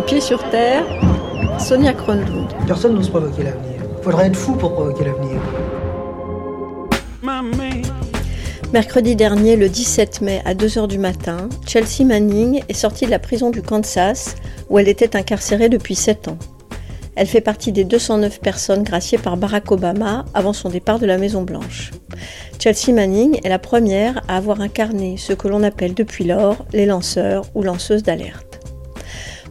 Les pieds sur terre, Sonia Kronlund. Personne n'ose provoquer l'avenir. Faudrait être fou pour provoquer l'avenir. Mercredi dernier, le 17 mai, à 2h du matin, Chelsea Manning est sortie de la prison du Kansas, où elle était incarcérée depuis 7 ans. Elle fait partie des 209 personnes graciées par Barack Obama avant son départ de la Maison-Blanche. Chelsea Manning est la première à avoir incarné ce que l'on appelle depuis lors les lanceurs ou lanceuses d'alerte.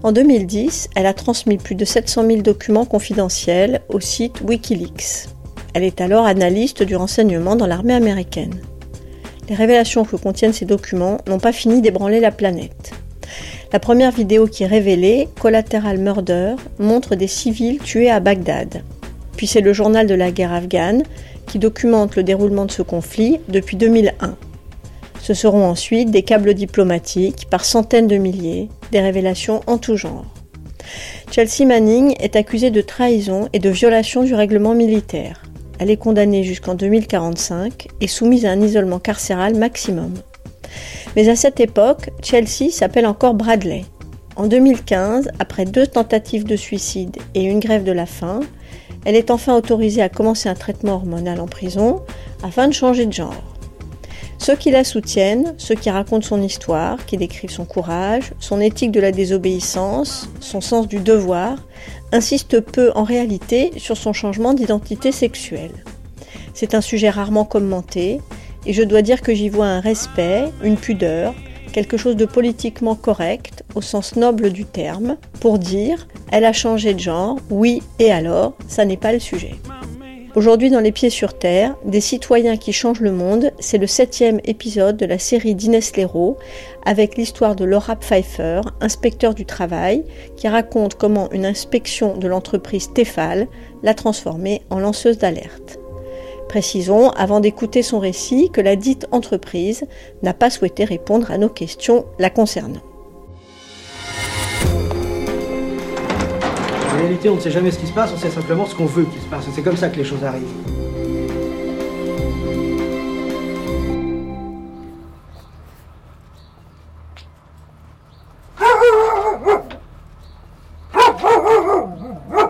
En 2010, elle a transmis plus de 700 000 documents confidentiels au site Wikileaks. Elle est alors analyste du renseignement dans l'armée américaine. Les révélations que contiennent ces documents n'ont pas fini d'ébranler la planète. La première vidéo qui est révélée, Collateral Murder, montre des civils tués à Bagdad. Puis c'est le journal de la guerre afghane qui documente le déroulement de ce conflit depuis 2001. Ce seront ensuite des câbles diplomatiques par centaines de milliers, des révélations en tout genre. Chelsea Manning est accusée de trahison et de violation du règlement militaire. Elle est condamnée jusqu'en 2045 et soumise à un isolement carcéral maximum. Mais à cette époque, Chelsea s'appelle encore Bradley. En 2015, après deux tentatives de suicide et une grève de la faim, elle est enfin autorisée à commencer un traitement hormonal en prison afin de changer de genre. Ceux qui la soutiennent, ceux qui racontent son histoire, qui décrivent son courage, son éthique de la désobéissance, son sens du devoir, insistent peu en réalité sur son changement d'identité sexuelle. C'est un sujet rarement commenté, et je dois dire que j'y vois un respect, une pudeur, quelque chose de politiquement correct, au sens noble du terme, pour dire elle a changé de genre, oui, et alors, ça n'est pas le sujet. Aujourd'hui, dans Les Pieds sur Terre, des citoyens qui changent le monde, c'est le septième épisode de la série d'Inès Leroux, avec l'histoire de Laura Pfeiffer, inspecteur du travail, qui raconte comment une inspection de l'entreprise Tefal l'a transformée en lanceuse d'alerte. Précisons, avant d'écouter son récit, que la dite entreprise n'a pas souhaité répondre à nos questions la concernant. Réalité, on ne sait jamais ce qui se passe, on sait simplement ce qu'on veut qu'il se passe. C'est comme ça que les choses arrivent.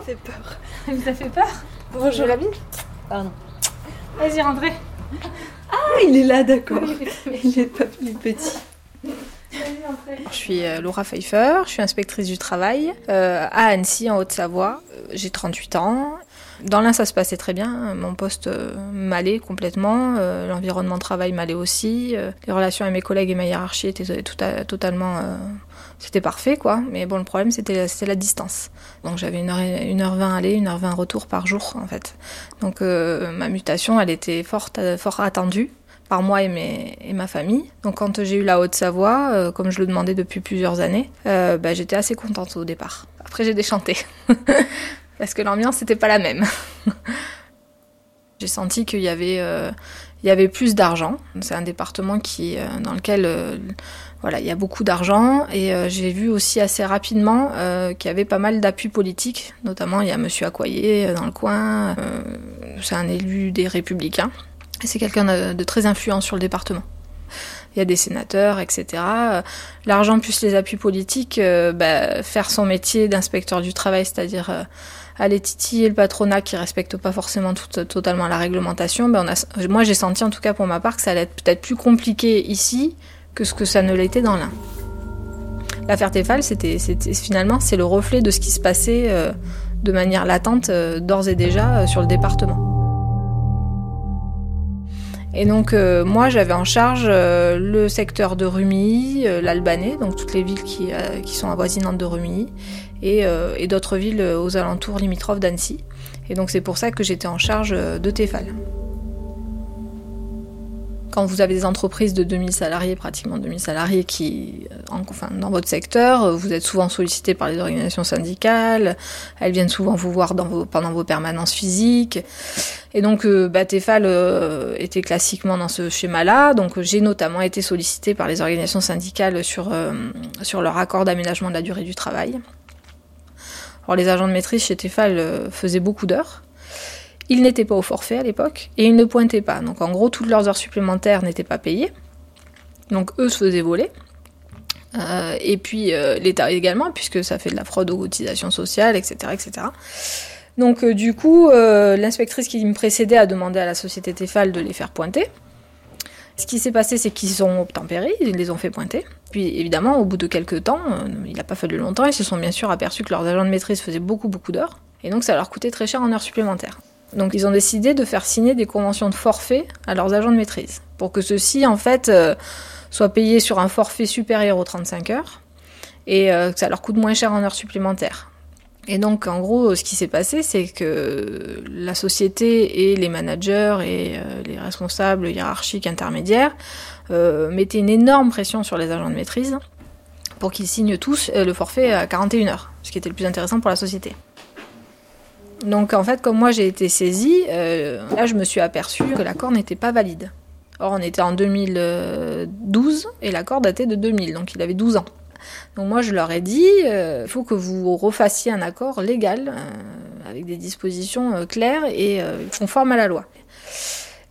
fait peur. Ça vous a fait peur Bonjour. la vie Pardon. Vas-y, rentrez. Ah, il est là, d'accord. Il est pas plus petit. Je suis euh, Laura Pfeiffer, je suis inspectrice du travail euh, à Annecy, en Haute-Savoie. Euh, J'ai 38 ans. Dans l'un, ça se passait très bien. Mon poste euh, m'allait complètement. Euh, L'environnement de travail m'allait aussi. Euh, les relations avec mes collègues et ma hiérarchie étaient tout à- totalement... c'était parfait, quoi. Mais bon, le problème, c'était la distance. Donc j'avais 1h, 1h20 aller, 1h20 retour par jour, en fait. Donc euh, ma mutation, elle était forte, fort attendue par moi et, mes, et ma famille. Donc quand j'ai eu la Haute-Savoie, euh, comme je le demandais depuis plusieurs années, euh, bah, j'étais assez contente au départ. Après j'ai déchanté, parce que l'ambiance n'était pas la même. j'ai senti qu'il y avait, euh, il y avait plus d'argent. C'est un département qui, euh, dans lequel euh, voilà, il y a beaucoup d'argent et euh, j'ai vu aussi assez rapidement euh, qu'il y avait pas mal d'appui politique. Notamment, il y a Monsieur Accoyer euh, dans le coin. c'est un élu des Républicains. C'est quelqu'un de, très influent sur le département. Il y a des sénateurs, etc. Euh, L'argent plus les appuis politiques, euh, bah, faire son métier d'inspecteur du travail, c'est-à-dire euh, aller titiller le patronat qui respecte pas forcément tout, totalement la réglementation, on a, moi j'ai senti en tout cas pour ma part que ça allait être peut-être plus compliqué ici que ce que ça ne l'était dans l'Ain. L'affaire Tefal, finalement c'est le reflet de ce qui se passait euh, de manière latente euh, d'ores et déjà euh, sur le département. Et donc euh, moi j'avais en charge euh, le secteur de Rumilly, euh, l'Albanais, donc toutes les villes qui, sont avoisinantes de Rumilly, et, et d'autres villes aux alentours limitrophes d'Annecy. Et donc c'est pour ça que j'étais en charge de Tefal. Quand vous avez des entreprises de 2000 salariés, pratiquement 2000 salariés qui, euh, en- enfin, dans votre secteur, euh, vous êtes souvent sollicité par les organisations syndicales, elles viennent souvent vous voir pendant vos permanences physiques. Et donc, euh, bah, Tefal était classiquement dans ce schéma-là. Donc, j'ai notamment été sollicitée par les organisations syndicales sur, sur leur accord d'aménagement de la durée du travail. Alors, les agents de maîtrise chez Tefal faisaient beaucoup d'heures. Ils n'étaient pas au forfait à l'époque et ils ne pointaient pas. Donc, en gros, toutes leurs heures supplémentaires n'étaient pas payées. Donc, eux se faisaient voler. Euh, et puis euh, l'État également, puisque ça fait de la fraude aux cotisations sociales, etc. etc. Donc euh, du coup, l'inspectrice qui me précédait a demandé à la société Tefal de les faire pointer. Ce qui s'est passé, c'est qu'ils ont obtempéré, ils les ont fait pointer. Puis évidemment, au bout de quelques temps, il n'a pas fallu longtemps, ils se sont bien sûr aperçus que leurs agents de maîtrise faisaient beaucoup beaucoup d'heures. Et donc ça leur coûtait très cher en heures supplémentaires. Donc ils ont décidé de faire signer des conventions de forfait à leurs agents de maîtrise. Pour que ceux-ci, en fait, euh, soient payés sur un forfait supérieur aux 35 heures. Et euh, que ça leur coûte moins cher en heures supplémentaires. Et donc, en gros, ce qui s'est passé, c'est que la société et les managers et euh, les responsables hiérarchiques intermédiaires mettaient une énorme pression sur les agents de maîtrise pour qu'ils signent tous le forfait à 41 heures, ce qui était le plus intéressant pour la société. Donc, en fait, comme moi j'ai été saisie, euh, là je me suis aperçue que l'accord n'était pas valide. Or, on était en 2012 et l'accord datait de 2000, donc il avait 12 ans. Donc moi je leur ai dit, il faut que vous refassiez un accord légal euh, avec des dispositions euh, claires et euh, conformes à la loi.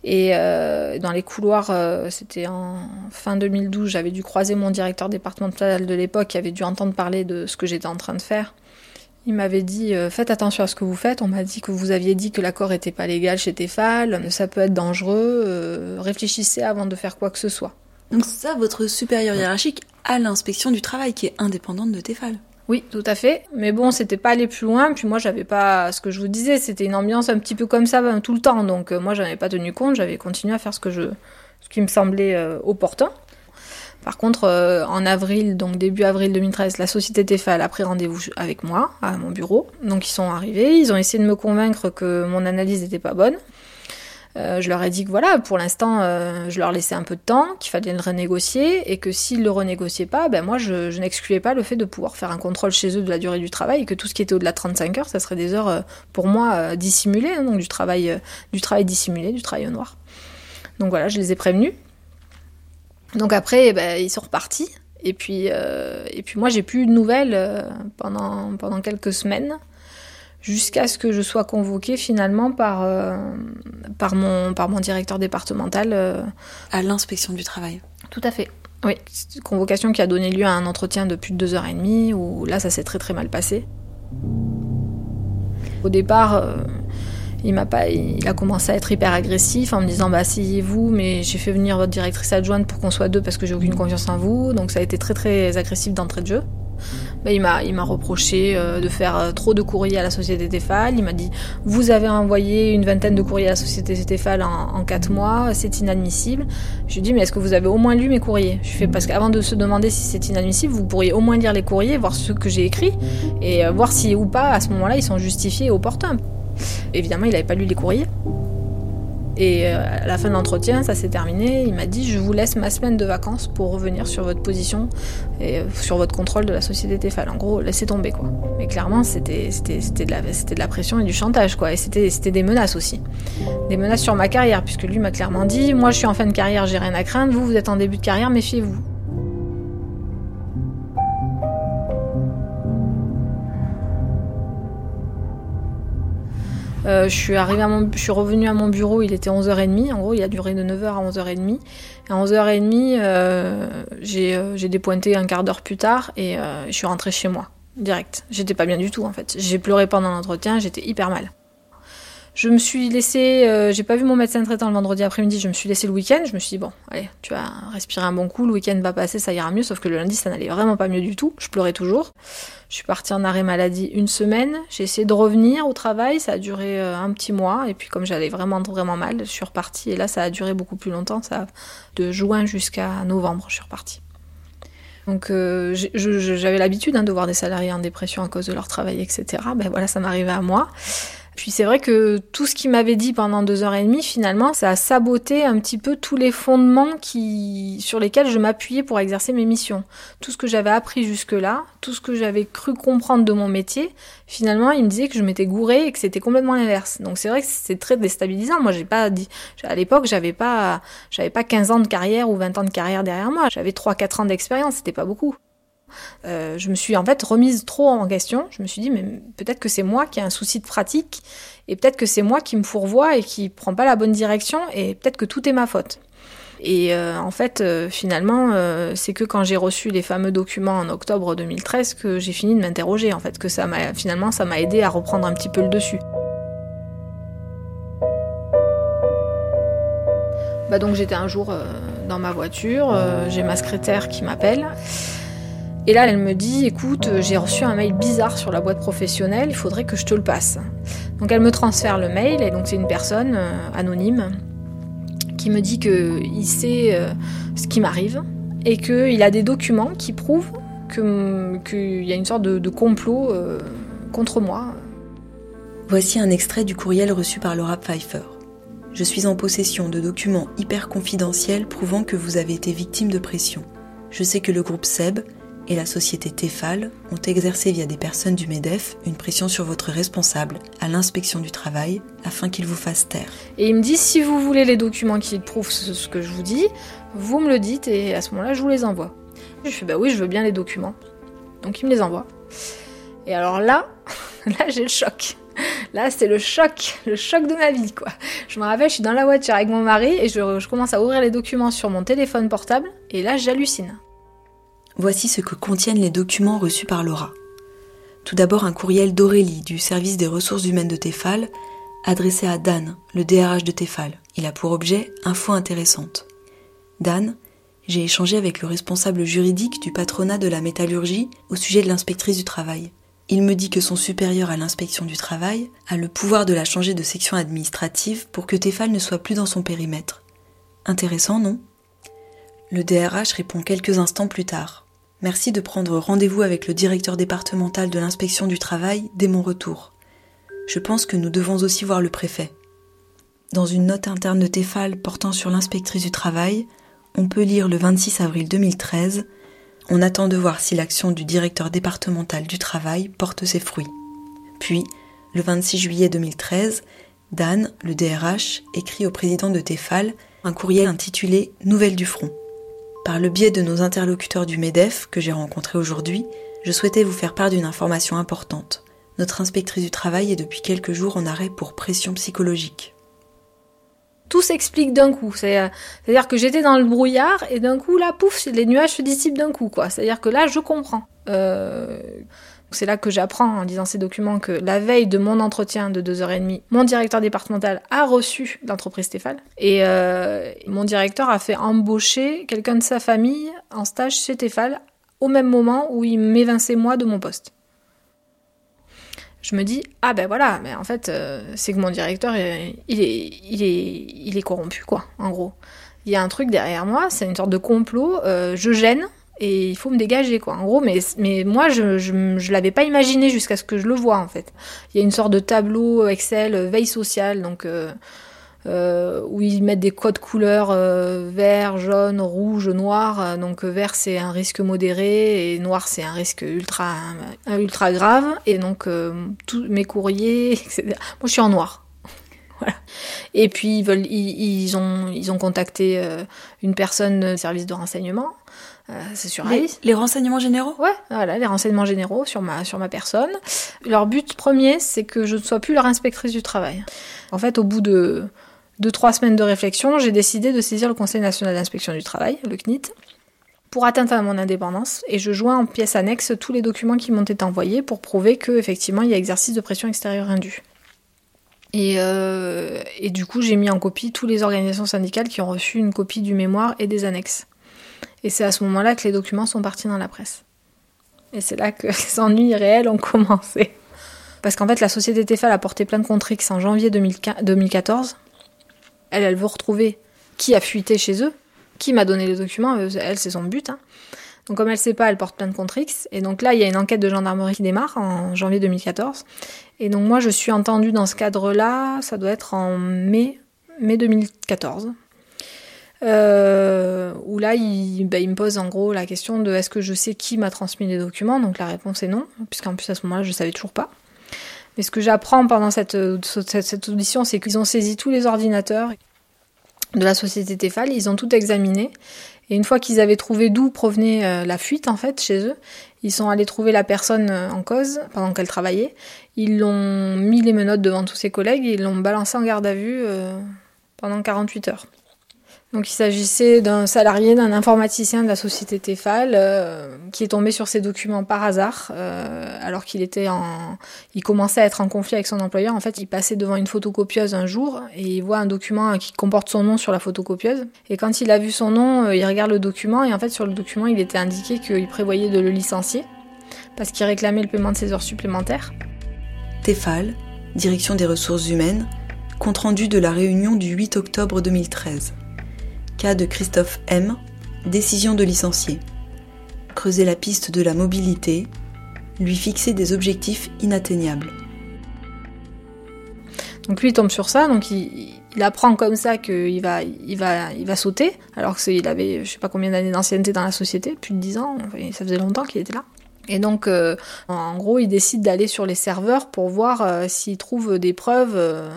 Et euh, dans les couloirs, euh, c'était en fin 2012, j'avais dû croiser mon directeur départemental de l'époque qui avait dû entendre parler de ce que j'étais en train de faire. Il m'avait dit euh, faites attention à ce que vous faites. On m'a dit que vous aviez dit que l'accord était pas légal chez Tefal, ça peut être dangereux. euh, réfléchissez avant de faire quoi que ce soit. Donc c'est ça votre supérieur hiérarchique à l'inspection du travail qui est indépendante de Tefal. Oui, tout à fait. Mais bon, c'était pas aller plus loin. Puis moi, j'avais pas ce que je vous disais. C'était une ambiance un petit peu comme ça ben, tout le temps. Donc euh, moi, j'en avais pas tenu compte. J'avais continué à faire ce que je, ce qui me semblait euh, opportun. Par contre, euh, en avril, donc début avril 2013, la société Tefal a pris rendez-vous avec moi à mon bureau. Donc ils sont arrivés, ils ont essayé de me convaincre que mon analyse n'était pas bonne. Euh, je leur ai dit que voilà, pour l'instant, euh, je leur laissais un peu de temps, qu'il fallait le renégocier et que s'ils le renégociaient pas, ben moi, je, n'excluais pas le fait de pouvoir faire un contrôle chez eux de la durée du travail et que tout ce qui était au-delà de 35 heures, ça serait des heures pour moi dissimulées, hein, donc du travail, du travail dissimulé, du travail au noir. Donc voilà, je les ai prévenus. Donc après, eh ben, ils sont repartis. Et puis, euh, et puis moi, j'ai plus eu de nouvelles euh, pendant, pendant quelques semaines, jusqu'à ce que je sois convoquée finalement par, euh, par, mon, par mon directeur départemental. euh, À l'inspection du travail. tout à fait. Oui, c'est une convocation qui a donné lieu à un entretien de plus de deux heures et demie, où là, ça s'est très très mal passé. Au départ, il m'a pas, il a commencé à être hyper agressif en me disant bah si vous, mais j'ai fait venir votre directrice adjointe pour qu'on soit deux parce que j'ai aucune confiance en vous, donc ça a été très très agressif d'entrée de jeu. Mais il m'a, il m'a reproché euh, de faire euh, trop de courriers à la société Tefal. Il m'a dit vous avez envoyé une vingtaine de courriers à la société Tefal en, en quatre mois, c'est inadmissible. Je lui dis mais est-ce que vous avez au moins lu mes courriers? Je fais parce qu'avant de se demander si c'est inadmissible, vous pourriez au moins lire les courriers, voir ce que j'ai écrit et euh, voir si ou pas à ce moment-là ils sont justifiés et opportuns. Évidemment, il n'avait pas lu les courriers. Et euh, à la fin de l'entretien, ça s'est terminé. Il m'a dit Je vous laisse ma semaine de vacances pour revenir sur votre position et euh, sur votre contrôle de la société Tefal. En gros, laissez tomber quoi. Mais clairement, c'était de la de la pression et du chantage quoi. Et c'était des menaces aussi, des menaces sur ma carrière puisque lui m'a clairement dit Moi, je suis en fin de carrière, j'ai rien à craindre. Vous, vous êtes en début de carrière, méfiez-vous. Je suis arrivée à mon, je suis revenue à mon bureau, il était 11h30. En gros, il a duré de 9h à 11h30. Et à 11h30, euh, j'ai, euh, j'ai dépointé un quart d'heure plus tard et euh, je suis rentrée chez moi, direct. J'étais pas bien du tout, en fait. J'ai pleuré pendant l'entretien, j'étais hyper mal. Je me suis laissé, euh, j'ai pas vu mon médecin traitant le vendredi après-midi, je me suis laissé le week-end. Je me suis dit, bon, allez, tu vas respirer un bon coup, le week-end va passer, ça ira mieux. Sauf que le lundi, ça n'allait vraiment pas mieux du tout. Je pleurais toujours. Je suis partie en arrêt maladie une semaine. J'ai essayé de revenir au travail, ça a duré euh, un petit mois. Et puis, comme j'allais vraiment, vraiment mal, je suis repartie. Et là, ça a duré beaucoup plus longtemps, ça, de juin jusqu'à novembre, je suis repartie. Donc euh, j'avais l'habitude hein, de voir des salariés en dépression à cause de leur travail, etc. Ben voilà, ça m'arrivait à moi. Puis c'est vrai que tout ce qu'il m'avait dit pendant deux heures et demie, finalement, ça a saboté un petit peu tous les fondements qui, sur lesquels je m'appuyais pour exercer mes missions. Tout ce que j'avais appris jusque-là, tout ce que j'avais cru comprendre de mon métier, finalement, il me disait que je m'étais gourée et que c'était complètement l'inverse. Donc c'est vrai que c'est très déstabilisant. Moi, j'ai pas dit, à l'époque, j'avais pas, j'avais pas 15 ans de carrière ou 20 ans de carrière derrière moi. J'avais 3-4 ans d'expérience, c'était pas beaucoup. Euh, je me suis en fait remise trop en question. Je me suis dit, mais peut-être que c'est moi qui ai un souci de pratique, et peut-être que c'est moi qui me fourvoie et qui prend pas la bonne direction, et peut-être que tout est ma faute. Et euh, en fait, euh, finalement, c'est que quand j'ai reçu les fameux documents en octobre 2013 que j'ai fini de m'interroger, en fait, que ça m'a finalement ça m'a aidé à reprendre un petit peu le dessus. Bah donc j'étais un jour dans ma voiture, j'ai ma secrétaire qui m'appelle. Et là, elle me dit, écoute, j'ai reçu un mail bizarre sur la boîte professionnelle, il faudrait que je te le passe. Donc elle me transfère le mail, et donc c'est une personne anonyme qui me dit qu'il sait euh, ce qui m'arrive et qu'il a des documents qui prouvent qu'il y a une sorte de, complot euh, contre moi. Voici un extrait du courriel reçu par Laura Pfeiffer. Je suis en possession de documents hyper confidentiels prouvant que vous avez été victime de pression. Je sais que le groupe SEB et la société Tefal ont exercé via des personnes du MEDEF une pression sur votre responsable à l'inspection du travail afin qu'il vous fasse taire. Et il me dit si vous voulez les documents qui prouvent ce que je vous dis, vous me le dites et à ce moment-là je vous les envoie. Je fais bah oui, je veux bien les documents. Donc il me les envoie. Et alors là, là j'ai le choc. Là, c'est le choc, le choc de ma vie, quoi. Je me rappelle, je suis dans la voiture avec mon mari et je, je commence à ouvrir les documents sur mon téléphone portable et là, j'hallucine. Voici ce que contiennent les documents reçus par Laura. Tout d'abord un courriel d'Aurélie du service des ressources humaines de Tefal, adressé à Dan, le DRH de Tefal. Il a pour objet info intéressante. Dan, j'ai échangé avec le responsable juridique du patronat de la métallurgie au sujet de l'inspectrice du travail. Il me dit que son supérieur à l'inspection du travail a le pouvoir de la changer de section administrative pour que Tefal ne soit plus dans son périmètre. Intéressant, non? Le DRH répond quelques instants plus tard. Merci de prendre rendez-vous avec le directeur départemental de l'inspection du travail dès mon retour. Je pense que nous devons aussi voir le préfet. Dans une note interne de Tefal portant sur l'inspectrice du travail, on peut lire le 26 avril 2013 On attend de voir si l'action du directeur départemental du travail porte ses fruits. Puis, le 26 juillet 2013, Dan, le DRH, écrit au président de Tefal un courriel intitulé Nouvelles du front. Par le biais de nos interlocuteurs du MEDEF que j'ai rencontrés aujourd'hui, je souhaitais vous faire part d'une information importante. Notre inspectrice du travail est depuis quelques jours en arrêt pour pression psychologique. Tout s'explique d'un coup. Euh, c'est-à-dire que j'étais dans le brouillard et d'un coup, là, pouf, les nuages se dissipent d'un coup. C'est-à-dire que là, je comprends. Euh, c'est là que j'apprends en lisant ces documents que la veille de mon entretien de 2h30, mon directeur départemental a reçu l'entreprise Stéphane et euh, mon directeur a fait embaucher quelqu'un de sa famille en stage chez Tefal au même moment où il m'évinçait moi de mon poste. Je me dis ah ben voilà, mais en fait euh, c'est que mon directeur il est, corrompu quoi, en gros. Il y a un truc derrière moi, c'est une sorte de complot. Euh, je gêne et il faut me dégager quoi en gros mais mais moi je je, je l'avais pas imaginé jusqu'à ce que je le vois en fait il y a une sorte de tableau Excel euh, veille sociale donc euh, euh, où ils mettent des codes couleurs vert, jaune, rouge, noir. Donc vert c'est un risque modéré et noir c'est un risque ultra ultra grave. Et donc tous mes courriers, etc. Moi je suis en noir. Voilà. Et puis ils veulent, ils, ils ont, ils ont contacté une personne du service de renseignement euh, c'est sur les, renseignements généraux? Ouais, voilà, les renseignements généraux sur ma, sur ma personne. Leur but premier, c'est que je ne sois plus leur inspectrice du travail. En fait, au bout de deux, trois semaines de réflexion, j'ai décidé de saisir le Conseil national d'inspection du travail, le CNIT, pour atteindre à mon indépendance et je joins en pièce annexe tous les documents qui m'ont été envoyés pour prouver que effectivement il y a exercice de pression extérieure indue. Et, euh, et du coup, j'ai mis en copie toutes les organisations syndicales qui ont reçu une copie du mémoire et des annexes. Et c'est à ce moment-là que les documents sont partis dans la presse. Et c'est là que les ennuis réels ont commencé. Parce qu'en fait, la société Tefal a porté plainte contre X en janvier 2014. Elle, elle veut retrouver qui a fuité chez eux, qui m'a donné les documents. Elle, c'est son but. Hein. Donc, comme elle sait pas, elle porte plainte contre X. Et donc là, il y a une enquête de gendarmerie qui démarre en janvier 2014. Et donc, moi, je suis entendue dans ce cadre-là. Ça doit être en mai, mai 2014. Euh, où là, il, bah, il, me pose en gros la question de est-ce que je sais qui m'a transmis les documents Donc la réponse est non, puisqu'en plus à ce moment-là, je savais toujours pas. Mais ce que j'apprends pendant cette, cette, cette audition, c'est qu'ils ont saisi tous les ordinateurs de la société Tefal, ils ont tout examiné. Et une fois qu'ils avaient trouvé d'où provenait euh, la fuite, en fait, chez eux, ils sont allés trouver la personne euh, en cause pendant qu'elle travaillait. Ils l'ont mis les menottes devant tous ses collègues et ils l'ont balancé en garde à vue euh, pendant 48 heures. Donc il s'agissait d'un salarié, d'un informaticien de la société Tefal euh, qui est tombé sur ces documents par hasard euh, alors qu'il était en, il commençait à être en conflit avec son employeur. En fait, il passait devant une photocopieuse un jour et il voit un document qui comporte son nom sur la photocopieuse. Et quand il a vu son nom, euh, il regarde le document et en fait sur le document il était indiqué qu'il prévoyait de le licencier parce qu'il réclamait le paiement de ses heures supplémentaires. Tefal, direction des ressources humaines, compte rendu de la réunion du 8 octobre 2013. Cas de Christophe M. Décision de licencier. Creuser la piste de la mobilité. Lui fixer des objectifs inatteignables. Donc lui il tombe sur ça, donc il, apprend comme ça qu'il va, il va, il va sauter, alors qu'il avait je sais pas combien d'années d'ancienneté dans la société, plus de 10 ans, ça faisait longtemps qu'il était là. Et donc, euh, en gros, il décide d'aller sur les serveurs pour voir euh, s'il trouve des preuves euh,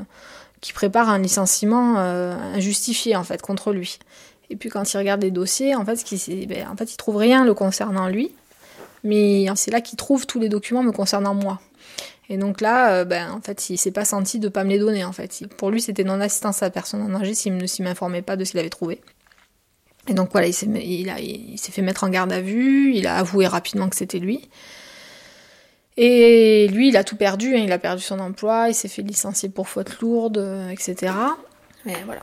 qui préparent un licenciement injustifié en fait contre lui. Et puis quand il regarde les dossiers, en fait, ce qui, ben, en fait, il trouve rien le concernant lui, mais c'est là qu'il trouve tous les documents me concernant moi. Et donc là, euh, ben, en fait, il s'est pas senti de pas me les donner. En fait, pour lui, c'était non-assistance à personne en danger s'il ne m'informait pas de ce qu'il avait trouvé. Et donc voilà, il s'est fait mettre en garde à vue, il a avoué rapidement que c'était lui. Et lui, il a tout perdu, hein, il a perdu son emploi, il s'est fait licencier pour faute lourde, euh, etc. Mais voilà.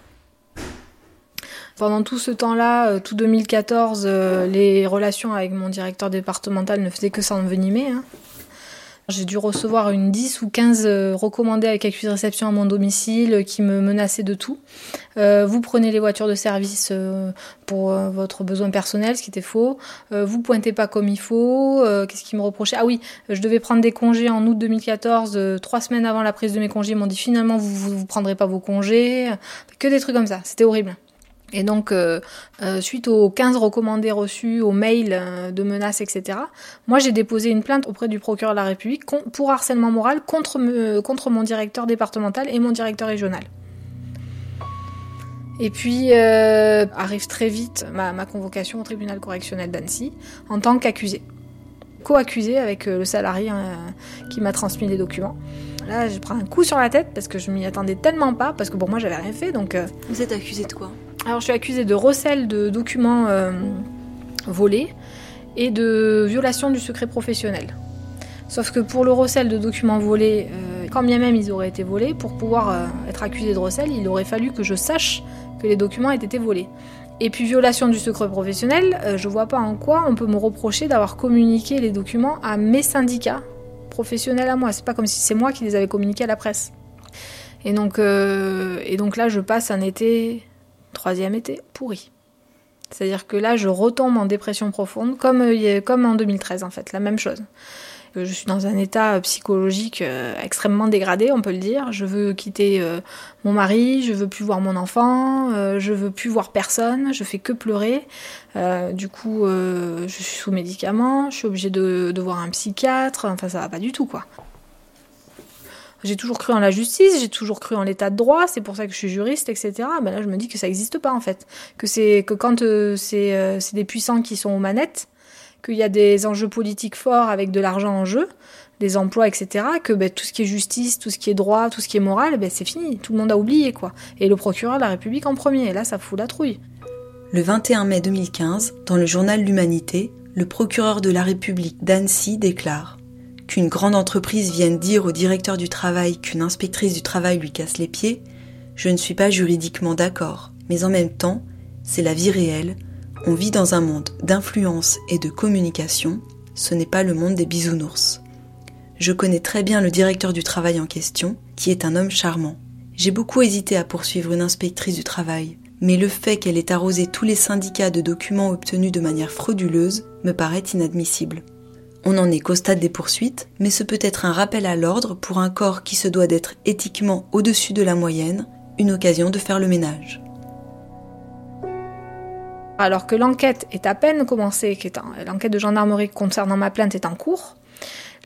Pendant tout ce temps-là, euh, tout 2014, euh, les relations avec mon directeur départemental ne faisaient que s'envenimer. Hein. J'ai dû recevoir une 10 ou 15 euh, recommandés avec accusé de réception à mon domicile qui me menaçaient de tout. vous prenez les voitures de service pour votre besoin personnel, ce qui était faux. vous pointez pas comme il faut. Qu'est-ce qu'ils me reprochaient? Ah oui, je devais prendre des congés en août 2014. trois semaines avant la prise de mes congés, ils m'ont dit finalement vous, vous, vous prendrez pas vos congés. Que des trucs comme ça. C'était horrible. Et donc, euh, euh, suite aux 15 recommandés reçus, aux mails euh, de menaces, etc., moi j'ai déposé une plainte auprès du procureur de la République pour harcèlement moral contre, contre mon directeur départemental et mon directeur régional. Et puis arrive très vite ma, convocation au tribunal correctionnel d'Annecy en tant qu'accusé. Co-accusé avec le salarié qui m'a transmis les documents. Là, je prends un coup sur la tête parce que je m'y attendais tellement pas, parce que pour moi j'avais rien fait donc. Vous êtes accusé de quoi? Alors je suis accusée de recel de documents euh, volés et de violation du secret professionnel. Sauf que pour le recel de documents volés, euh, quand bien même ils auraient été volés, pour pouvoir euh, être accusé de recel, il aurait fallu que je sache que les documents aient été volés. Et puis violation du secret professionnel, je vois pas en quoi on peut me reprocher d'avoir communiqué les documents à mes syndicats professionnels à moi. C'est pas comme si c'est moi qui les avais communiqués à la presse. Et donc, et donc là, je passe un été Troisième été, pourri. C'est-à-dire que là, je retombe en dépression profonde, comme, euh, comme en 2013 en fait, la même chose. Je suis dans un état euh, psychologique euh, extrêmement dégradé, on peut le dire. Je veux quitter mon mari, je veux plus voir mon enfant, je veux plus voir personne, je fais que pleurer. du coup, je suis sous médicaments, je suis obligée de, de voir un psychiatre. Enfin, ça va pas du tout, quoi. J'ai toujours cru en la justice, j'ai toujours cru en l'état de droit, c'est pour ça que je suis juriste, etc. Ben là, je me dis que ça n'existe pas en fait. Que c'est que quand euh, euh, c'est des puissants qui sont aux manettes, qu'il y a des enjeux politiques forts avec de l'argent en jeu, des emplois, etc., que ben, tout ce qui est justice, tout ce qui est droit, tout ce qui est moral, ben, c'est fini. Tout le monde a oublié, quoi. Et le procureur de la République en premier. Et là, ça fout la trouille. Le 21 mai 2015, dans le journal L'Humanité, le procureur de la République d'Annecy déclare qu'une grande entreprise vienne dire au directeur du travail qu'une inspectrice du travail lui casse les pieds, je ne suis pas juridiquement d'accord, mais en même temps, c'est la vie réelle, on vit dans un monde d'influence et de communication, ce n'est pas le monde des bisounours. Je connais très bien le directeur du travail en question, qui est un homme charmant. J'ai beaucoup hésité à poursuivre une inspectrice du travail, mais le fait qu'elle ait arrosé tous les syndicats de documents obtenus de manière frauduleuse me paraît inadmissible. On n'en est qu'au stade des poursuites, mais ce peut être un rappel à l'ordre pour un corps qui se doit d'être éthiquement au-dessus de la moyenne, une occasion de faire le ménage. Alors que l'enquête est à peine commencée, l'enquête de gendarmerie concernant ma plainte est en cours,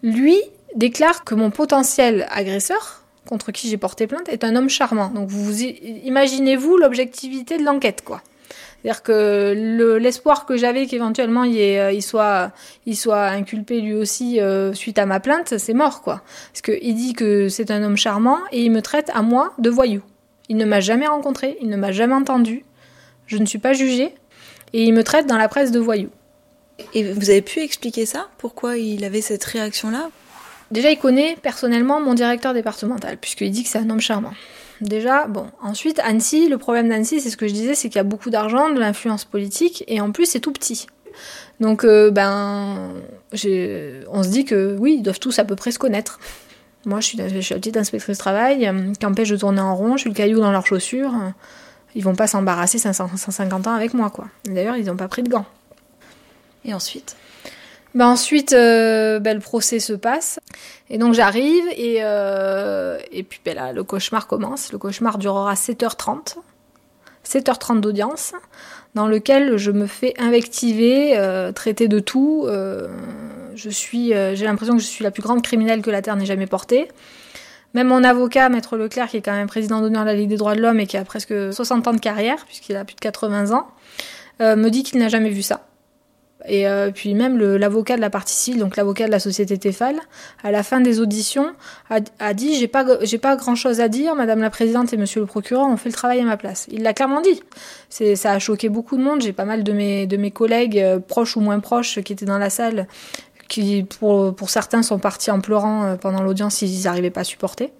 lui déclare que mon potentiel agresseur, contre qui j'ai porté plainte, est un homme charmant. Donc vous imaginez-vous l'objectivité de l'enquête, quoi. C'est-à-dire que l'espoir que j'avais qu'éventuellement il, euh, il, soit, il soit inculpé lui aussi euh, suite à ma plainte, c'est mort quoi. Parce qu'il dit que c'est un homme charmant et il me traite à moi de voyou. Il ne m'a jamais rencontré, il ne m'a jamais entendu. je ne suis pas jugée, et il me traite dans la presse de voyou. Et vous avez pu expliquer ça? Pourquoi il avait cette réaction-là? Déjà, il connaît personnellement mon directeur départemental, puisqu'il dit que c'est un homme charmant. Déjà, bon. Ensuite, Annecy, le problème d'Annecy, c'est ce que je disais, c'est qu'il y a beaucoup d'argent, de l'influence politique, et en plus, c'est tout petit. Donc, euh, ben, on se dit que oui, ils doivent tous à peu près se connaître. Moi, je suis, je suis la petite inspectrice travail, euh, qui empêche de tourner en rond, je suis le caillou dans leurs chaussures. Ils vont pas s'embarrasser 150 ans avec moi, quoi. D'ailleurs, ils n'ont pas pris de gants. Et ensuite? Ben ensuite, euh, ben, le procès se passe. Et donc j'arrive et, euh, et puis ben là, le cauchemar commence. Le cauchemar durera 7h30. 7h30 d'audience, dans lequel je me fais invectiver, euh, traiter de tout. je suis, j'ai l'impression que je suis la plus grande criminelle que la Terre n'ait jamais portée. Même mon avocat, Maître Leclerc, qui est quand même président d'honneur de la Ligue des droits de l'homme et qui a presque 60 ans de carrière, puisqu'il a plus de 80 ans, me dit qu'il n'a jamais vu ça. Et euh, puis même l'avocat de la partie civile, donc l'avocat de la société Tefal, à la fin des auditions, a, dit j'ai pas pas grand chose à dire, Madame la présidente et Monsieur le procureur ont fait le travail à ma place. Il l'a clairement dit. Ça a choqué beaucoup de monde. J'ai pas mal de mes de mes collègues euh, proches ou moins proches qui étaient dans la salle, qui pour pour certains sont partis en pleurant euh, pendant l'audience s'ils n'arrivaient pas à supporter.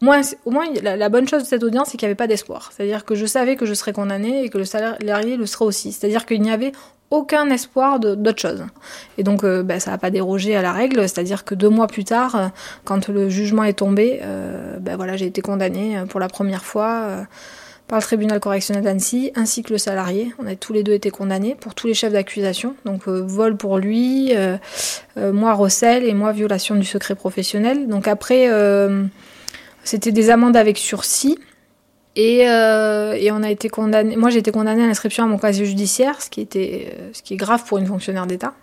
Moi, au moins, la, bonne chose de cette audience, c'est qu'il n'y avait pas d'espoir. C'est-à-dire que je savais que je serais condamnée et que le salarié le serait aussi. C'est-à-dire qu'il n'y avait aucun espoir d'autre chose. Et donc, euh, ben, ça n'a pas dérogé à la règle, c'est-à-dire que deux mois plus tard, euh, quand le jugement est tombé, euh, ben, voilà, j'ai été condamnée pour la première fois par le tribunal correctionnel d'Annecy, ainsi que le salarié. On a tous les deux été condamnés pour tous les chefs d'accusation. Donc, vol pour lui, moi recel et moi violation du secret professionnel. Donc après, c'était des amendes avec sursis. Et, euh, et, on a été condamné. Moi, j'ai été condamnée à l'inscription à mon casier judiciaire, ce qui était, euh, ce qui est grave pour une fonctionnaire d'État.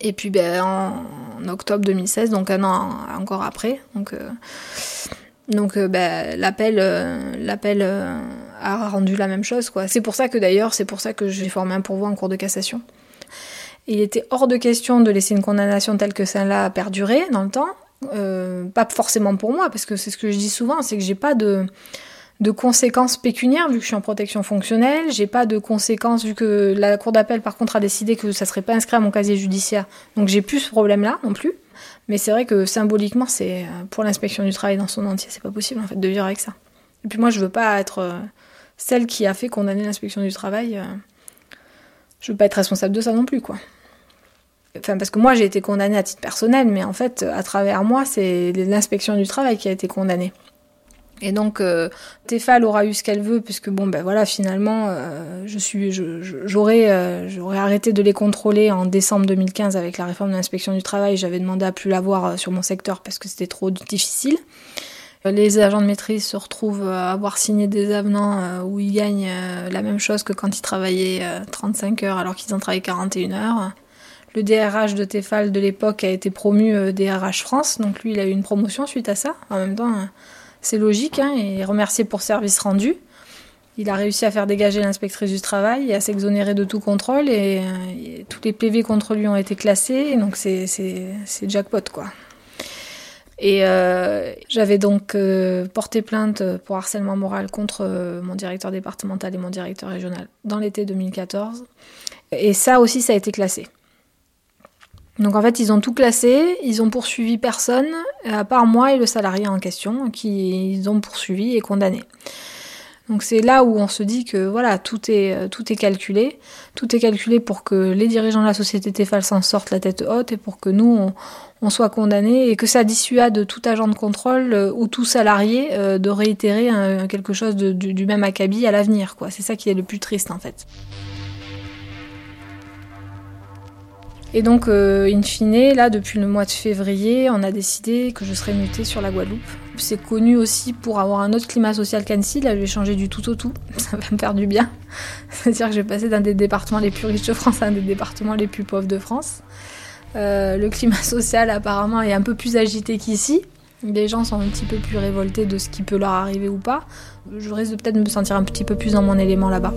Et puis, ben, en, octobre 2016, donc un an encore après, donc, euh, donc ben, l'appel, l'appel a rendu la même chose, quoi. C'est pour ça que d'ailleurs, c'est pour ça que j'ai formé un pourvoi en cours de cassation. Il était hors de question de laisser une condamnation telle que celle-là perdurer dans le temps. pas forcément pour moi, parce que c'est ce que je dis souvent, c'est que j'ai pas de de conséquences pécuniaires vu que je suis en protection fonctionnelle. J'ai pas de conséquences vu que la cour d'appel par contre a décidé que ça serait pas inscrit à mon casier judiciaire. Donc j'ai plus ce problème-là non plus. Mais c'est vrai que symboliquement, c'est euh, pour l'inspection du travail dans son entier, c'est pas possible en fait de vivre avec ça. Et puis moi, je veux pas être euh, celle qui a fait condamner l'inspection du travail. Euh, je veux pas être responsable de ça non plus, quoi. Enfin, parce que moi, j'ai été condamnée à titre personnel, mais en fait, à travers moi, c'est l'inspection du travail qui a été condamnée. Et donc euh, Tefal aura eu ce qu'elle veut puisque bon ben voilà finalement euh, je suis j'aurais euh, j'aurais arrêté de les contrôler en décembre 2015 avec la réforme de l'inspection du travail, j'avais demandé à plus l'avoir euh, sur mon secteur parce que c'était trop difficile. Les agents de maîtrise se retrouvent à avoir signé des avenants où ils gagnent la même chose que quand ils travaillaient 35 heures alors qu'ils en travaillaient 41 heures. Le DRH de Tefal de l'époque a été promu DRH France, donc lui il a eu une promotion suite à ça. En même temps c'est logique, hein, et remercié pour service rendu. Il a réussi à faire dégager l'inspectrice du travail et à s'exonérer de tout contrôle, et, euh, tous les PV contre lui ont été classés, donc c'est jackpot, quoi. Et euh, j'avais donc euh, porté plainte pour harcèlement moral contre mon directeur départemental et mon directeur régional dans l'été 2014. Et ça aussi, ça a été classé. Donc en fait, ils ont tout classé, ils ont poursuivi personne, à part moi et le salarié en question, qui ils ont poursuivi et condamné. Donc c'est là où on se dit que voilà, tout est, tout est calculé. Tout est calculé pour que les dirigeants de la société Tefal s'en sortent la tête haute et pour que nous, on, soit condamnés et que ça dissuade tout agent de contrôle euh, ou tout salarié euh, de réitérer quelque chose du, du, même acabit à l'avenir. quoi. C'est ça qui est le plus triste en fait. Et donc, euh, in fine, là, depuis le mois de février, on a décidé que je serais mutée sur la Guadeloupe. C'est connu aussi pour avoir un autre climat social qu'Annecy. Là, je vais changer du tout au tout. Ça va me faire du bien. C'est-à-dire que je vais passer d'un des départements les plus riches de France à un des départements les plus pauvres de France. Euh, le climat social, apparemment, est un peu plus agité qu'ici. Les gens sont un petit peu plus révoltés de ce qui peut leur arriver ou pas. Je risque peut-être de me sentir un petit peu plus dans mon élément là-bas.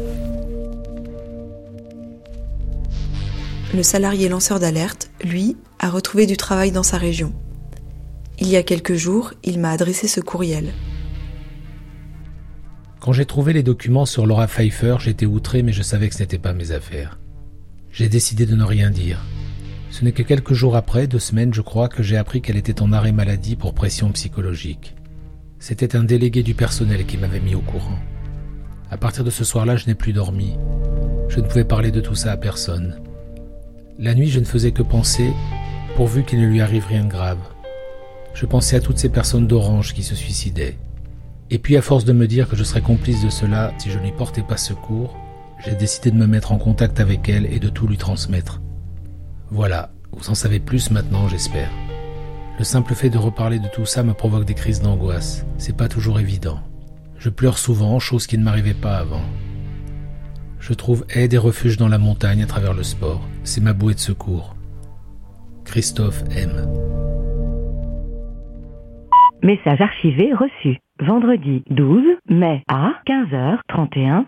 Le salarié lanceur d'alerte, lui, a retrouvé du travail dans sa région. Il y a quelques jours, il m'a adressé ce courriel. Quand j'ai trouvé les documents sur Laura Pfeiffer, j'étais outré, mais je savais que ce n'était pas mes affaires. J'ai décidé de ne rien dire. Ce n'est que quelques jours après, deux semaines je crois, que j'ai appris qu'elle était en arrêt maladie pour pression psychologique. C'était un délégué du personnel qui m'avait mis au courant. À partir de ce soir-là, je n'ai plus dormi. Je ne pouvais parler de tout ça à personne. La nuit, je ne faisais que penser, pourvu qu'il ne lui arrive rien de grave. Je pensais à toutes ces personnes d'Orange qui se suicidaient. Et puis, à force de me dire que je serais complice de cela si je n'y portais pas secours, j'ai décidé de me mettre en contact avec elle et de tout lui transmettre. Voilà, vous en savez plus maintenant, j'espère. Le simple fait de reparler de tout ça me provoque des crises d'angoisse. C'est pas toujours évident. Je pleure souvent, chose qui ne m'arrivait pas avant. Je trouve aide et refuge dans la montagne à travers le sport. C'est ma bouée de secours. Christophe M. Message archivé reçu. Vendredi 12 mai à 15h31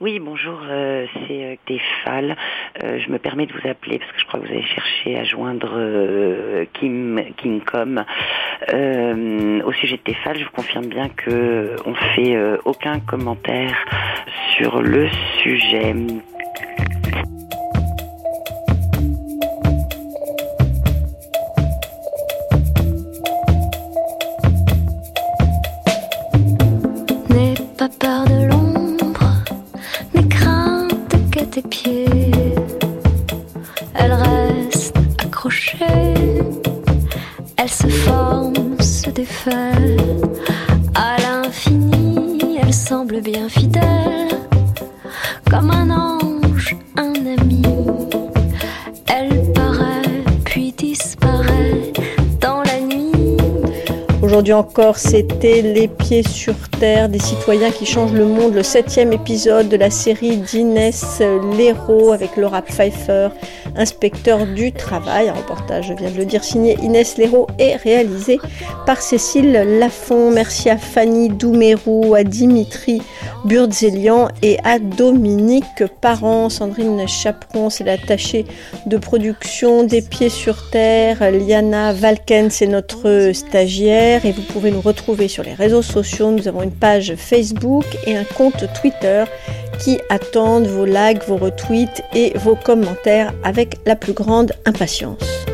oui, bonjour, euh, c'est euh. Euh, je me permets de vous appeler parce que je crois que vous avez cherché à joindre euh, Kim Kingcom. au sujet de Tefal, je vous confirme bien que on fait aucun commentaire sur le sujet. Pas de pieds. Elle reste accrochée, elle se forme, se défait. À l'infini, elle semble bien fidèle, comme un ange, un ami. Elle paraît, puis disparaît dans la nuit. Aujourd'hui encore, c'était Les Pieds sur Des citoyens qui changent le monde, le septième épisode de la série d'Inès Léraud avec Laura Pfeiffer, inspecteur du travail. Un reportage, je viens de le dire, signé Inès Léraud et réalisé par Cécile Lafont. Merci à Fanny Doumerou, à Dimitri Burdzelian et à Dominique Parent. Sandrine Chaperon, c'est l'attachée de production des Pieds sur Terre. Liana Valken, c'est notre stagiaire et vous pouvez nous retrouver sur les réseaux sociaux. Nous avons une page Facebook et un compte Twitter qui attendent vos likes, vos retweets et vos commentaires avec la plus grande impatience.